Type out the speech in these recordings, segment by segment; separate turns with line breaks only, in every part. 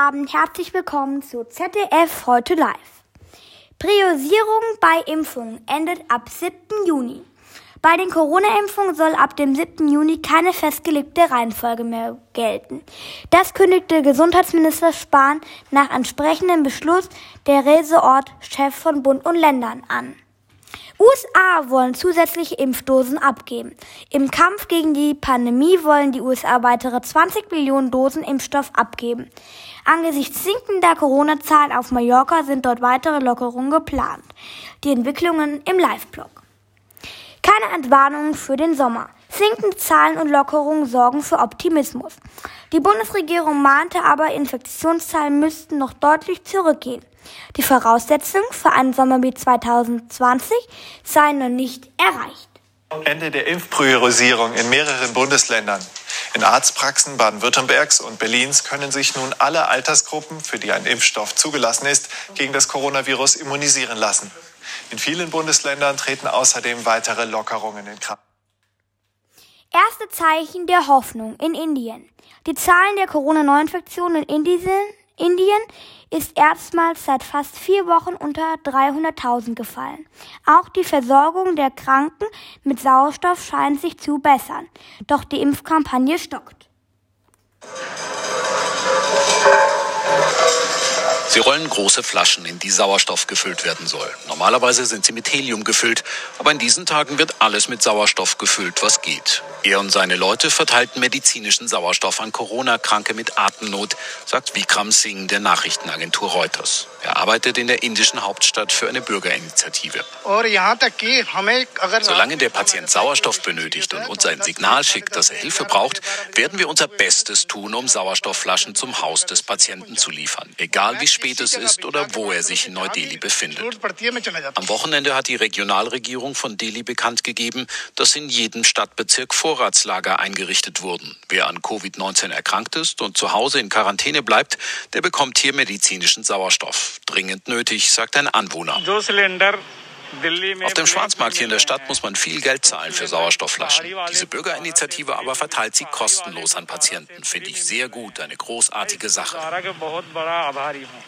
Abend, herzlich willkommen zu ZDF heute live. Priorisierung bei Impfungen endet ab 7. Juni. Bei den Corona-Impfungen soll ab dem 7. Juni keine festgelegte Reihenfolge mehr gelten. Das kündigte Gesundheitsminister Spahn nach entsprechendem Beschluss der Reseort-Chef von Bund und Ländern an. USA wollen zusätzliche Impfdosen abgeben. Im Kampf gegen die Pandemie wollen die USA weitere 20 Millionen Dosen Impfstoff abgeben. Angesichts sinkender Corona-Zahlen auf Mallorca sind dort weitere Lockerungen geplant. Die Entwicklungen im Live-Blog. Keine Entwarnung für den Sommer. Sinkende Zahlen und Lockerungen sorgen für Optimismus. Die Bundesregierung mahnte aber, Infektionszahlen müssten noch deutlich zurückgehen. Die Voraussetzungen für einen Sommer wie 2020 seien noch nicht erreicht.
Ende der Impfpriorisierung in mehreren Bundesländern. In Arztpraxen Baden-Württembergs und Berlins können sich nun alle Altersgruppen, für die ein Impfstoff zugelassen ist, gegen das Coronavirus immunisieren lassen. In vielen Bundesländern treten außerdem weitere Lockerungen in Kraft.
Erste Zeichen der Hoffnung in Indien. Die Zahlen der Corona-Neuinfektionen in Indien ist erstmals seit fast vier Wochen unter 300.000 gefallen. Auch die Versorgung der Kranken mit Sauerstoff scheint sich zu bessern. Doch die Impfkampagne stockt.
Sie rollen große Flaschen, in die Sauerstoff gefüllt werden soll. Normalerweise sind sie mit Helium gefüllt, aber in diesen Tagen wird alles mit Sauerstoff gefüllt, was geht. Er und seine Leute verteilten medizinischen Sauerstoff an Corona-Kranke mit Atemnot, sagt Vikram Singh der Nachrichtenagentur Reuters. Er arbeitet in der indischen Hauptstadt für eine Bürgerinitiative. Solange der Patient Sauerstoff benötigt und uns ein Signal schickt, dass er Hilfe braucht, werden wir unser Bestes tun, um Sauerstoffflaschen zum Haus des Patienten zu liefern, egal wie spät es ist oder wo er sich in Neu-Delhi befindet. Am Wochenende hat die Regionalregierung von Delhi bekannt gegeben, dass in jedem Stadtbezirk Vorratslager eingerichtet wurden. Wer an Covid-19 erkrankt ist und zu Hause in Quarantäne bleibt, der bekommt hier medizinischen Sauerstoff. Dringend nötig, sagt ein Anwohner. Auf dem Schwarzmarkt hier in der Stadt muss man viel Geld zahlen für Sauerstoffflaschen. Diese Bürgerinitiative aber verteilt sie kostenlos an Patienten. Finde ich sehr gut, eine großartige Sache.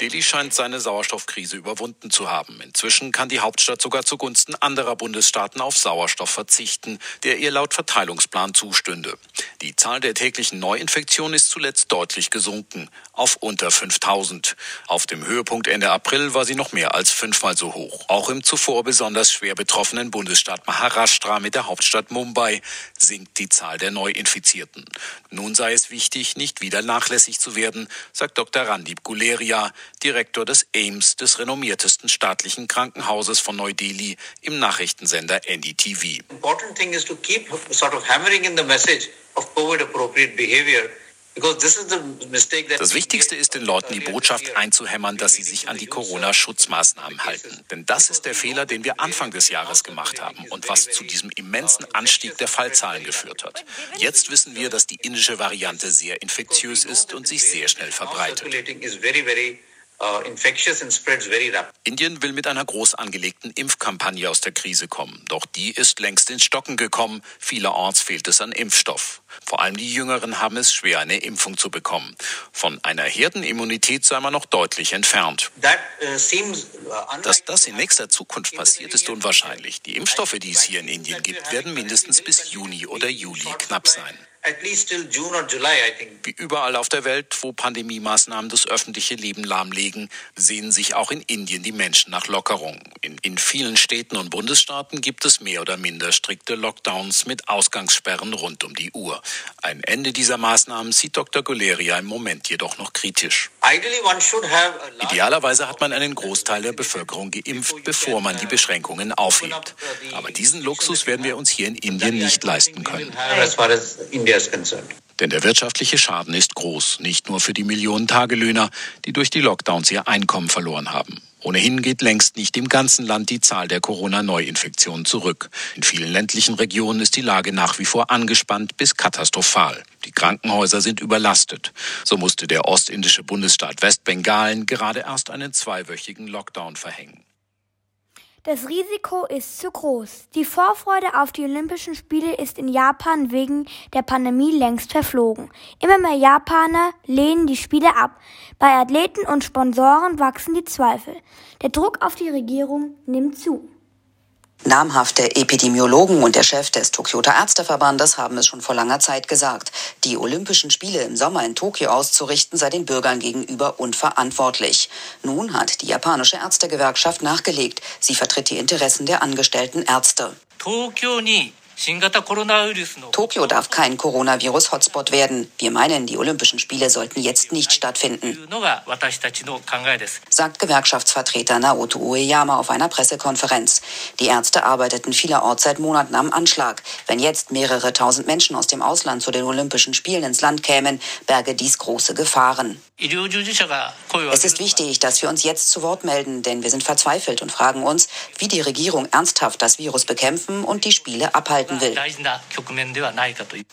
Delhi scheint seine Sauerstoffkrise überwunden zu haben. Inzwischen kann die Hauptstadt sogar zugunsten anderer Bundesstaaten auf Sauerstoff verzichten, der ihr laut Verteilungsplan zustünde. Die Zahl der täglichen Neuinfektionen ist zuletzt deutlich gesunken, auf unter 5000. Auf dem Höhepunkt Ende April war sie noch mehr als fünfmal so hoch. Auch im zuvor besonders schwer betroffenen Bundesstaat Maharashtra mit der Hauptstadt Mumbai sinkt die Zahl der Neuinfizierten. Nun sei es wichtig, nicht wieder nachlässig zu werden, sagt Dr. Randip Guleria, Direktor des AIMS, des renommiertesten staatlichen Krankenhauses von Neu-Delhi, im Nachrichtensender NDTV. Important thing is to keep sort of hammering in the message of COVID appropriate behavior das Wichtigste ist, den Leuten die Botschaft einzuhämmern, dass sie sich an die Corona-Schutzmaßnahmen halten. Denn das ist der Fehler, den wir Anfang des Jahres gemacht haben und was zu diesem immensen Anstieg der Fallzahlen geführt hat. Jetzt wissen wir, dass die indische Variante sehr infektiös ist und sich sehr schnell verbreitet. Uh, Indien will mit einer groß angelegten Impfkampagne aus der Krise kommen. Doch die ist längst ins Stocken gekommen. Vielerorts fehlt es an Impfstoff. Vor allem die Jüngeren haben es schwer, eine Impfung zu bekommen. Von einer Herdenimmunität sei man noch deutlich entfernt. Uh, uh, Dass das in nächster Zukunft passiert, ist unwahrscheinlich. Die Impfstoffe, die es hier in Indien gibt, werden mindestens bis Juni oder Juli knapp sein. Wie überall auf der Welt, wo Pandemiemaßnahmen das öffentliche Leben lahmlegen, sehen sich auch in Indien die Menschen nach Lockerung. In, in vielen Städten und Bundesstaaten gibt es mehr oder minder strikte Lockdowns mit Ausgangssperren rund um die Uhr. Ein Ende dieser Maßnahmen sieht Dr. Guleria im Moment jedoch noch kritisch. Idealerweise hat man einen Großteil der Bevölkerung geimpft, bevor man die Beschränkungen aufhebt. Aber diesen Luxus werden wir uns hier in Indien nicht leisten können. Denn der wirtschaftliche Schaden ist groß, nicht nur für die Millionen Tagelöhner, die durch die Lockdowns ihr Einkommen verloren haben. Ohnehin geht längst nicht im ganzen Land die Zahl der Corona-Neuinfektionen zurück. In vielen ländlichen Regionen ist die Lage nach wie vor angespannt bis katastrophal. Die Krankenhäuser sind überlastet. So musste der ostindische Bundesstaat Westbengalen gerade erst einen zweiwöchigen Lockdown verhängen.
Das Risiko ist zu groß. Die Vorfreude auf die Olympischen Spiele ist in Japan wegen der Pandemie längst verflogen. Immer mehr Japaner lehnen die Spiele ab. Bei Athleten und Sponsoren wachsen die Zweifel. Der Druck auf die Regierung nimmt zu.
Namhafte Epidemiologen und der Chef des Tokioter Ärzteverbandes haben es schon vor langer Zeit gesagt. Die Olympischen Spiele im Sommer in Tokio auszurichten sei den Bürgern gegenüber unverantwortlich. Nun hat die japanische Ärztegewerkschaft nachgelegt. Sie vertritt die Interessen der angestellten Ärzte. Darf kein Coronavirus-Hotspot werden. Wir meinen, die Olympischen Spiele sollten jetzt nicht stattfinden, sagt Gewerkschaftsvertreter Naoto Ueyama auf einer Pressekonferenz. Die Ärzte arbeiteten vielerorts seit Monaten am Anschlag. Wenn jetzt mehrere tausend Menschen aus dem Ausland zu den Olympischen Spielen ins Land kämen, berge dies große Gefahren. Es ist wichtig, dass wir uns jetzt zu Wort melden, denn wir sind verzweifelt und fragen uns, wie die Regierung ernsthaft das Virus bekämpfen und die Spiele abhalten will.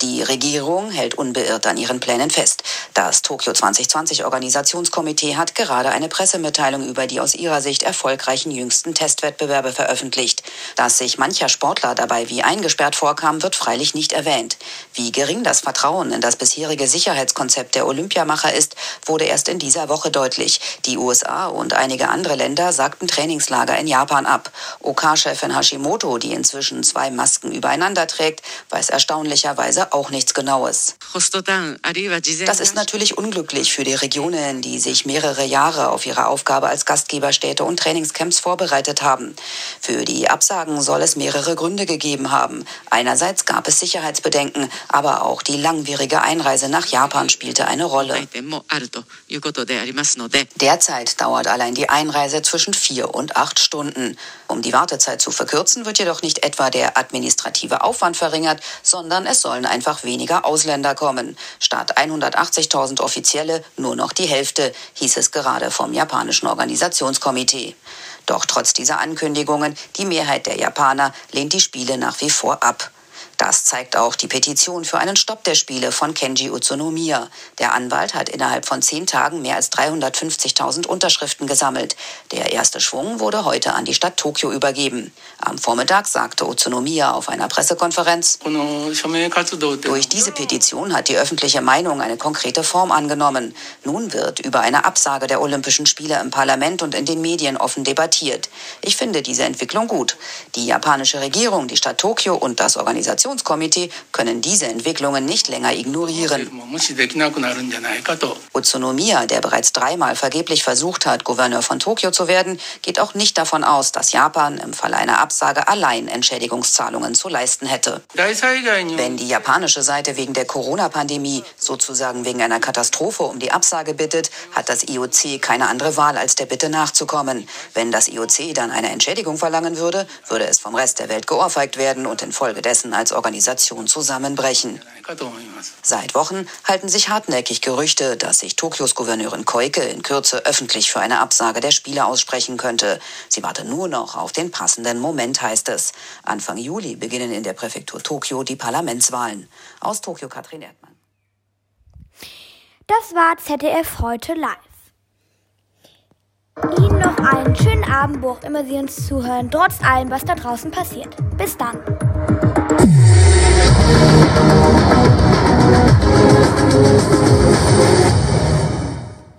Die Regierung hält unbeirrt an ihren Plänen fest. Das Tokio 2020 Organisationskomitee hat gerade eine Pressemitteilung über die aus ihrer Sicht erfolgreichen jüngsten Testwettbewerbe veröffentlicht. Dass sich mancher Sportler dabei wie eingesperrt vorkam, wird freilich nicht erwähnt. Wie gering das Vertrauen in das bisherige Sicherheitskonzept der Olympiamacher ist, wurde erst in dieser Woche deutlich. Die USA und einige andere Länder sagten Trainingslager in Japan ab. OK-Chefin Hashimoto, die inzwischen zwei Masken übereinander trägt, weiß erstaunlicherweise auch nichts Genaues. Das ist natürlich unglücklich für die Regionen, die sich mehrere Jahre auf ihre Aufgabe als Gastgeberstädte und Trainingscamps vorbereitet haben. Für die Absagen soll es mehrere Gründe gegeben haben. Einerseits gab es Sicherheitsbedenken, aber auch die langwierige Einreise nach Japan spielte eine Rolle. Derzeit dauert allein die Einreise zwischen vier und acht Stunden. Um die Wartezeit zu verkürzen, wird jedoch nicht etwa der administrative Aufwand verringert, sondern es sollen einfach weniger Ausländer kommen. Statt 180.000 Offizielle nur noch die Hälfte, hieß es gerade vom japanischen Organisationskomitee. Doch trotz dieser Ankündigungen, die Mehrheit der Japaner lehnt die Spiele nach wie vor ab. Das zeigt auch die Petition für einen Stopp der Spiele von Kenji Utsunomiya. Der Anwalt hat innerhalb von zehn Tagen mehr als 350.000 Unterschriften gesammelt. Der erste Schwung wurde heute an die Stadt Tokio übergeben. Am Vormittag sagte Utsunomiya auf einer Pressekonferenz, durch diese Petition hat die öffentliche Meinung eine konkrete Form angenommen. Nun wird über eine Absage der Olympischen Spiele im Parlament und in den Medien offen debattiert. Ich finde diese Entwicklung gut. Die japanische Regierung, die Stadt Tokio und das Organisations Koordinationskomitee können diese Entwicklungen nicht länger ignorieren. Utsunomiya, der bereits dreimal vergeblich versucht hat, Gouverneur von Tokio zu werden, geht auch nicht davon aus, dass Japan im Falle einer Absage allein Entschädigungszahlungen zu leisten hätte. Wenn die japanische Seite wegen der Corona-Pandemie, sozusagen wegen einer Katastrophe, um die Absage bittet, hat das IOC keine andere Wahl, als der Bitte nachzukommen. Wenn das IOC dann eine Entschädigung verlangen würde, würde es vom Rest der Welt geohrfeigt werden und infolgedessen als Organisation zusammenbrechen. Seit Wochen halten sich hartnäckig Gerüchte, dass sich Tokios Gouverneurin Koike in Kürze öffentlich für eine Absage der Spiele aussprechen könnte. Sie warte nur noch auf den passenden Moment, heißt es. Anfang Juli beginnen in der Präfektur Tokio die Parlamentswahlen. Aus Tokio Katrin Erdmann.
Das war ZDF heute live. Ihnen noch einen schönen Abend, wo auch immer Sie uns zuhören, trotz allem, was da draußen passiert. Bis dann.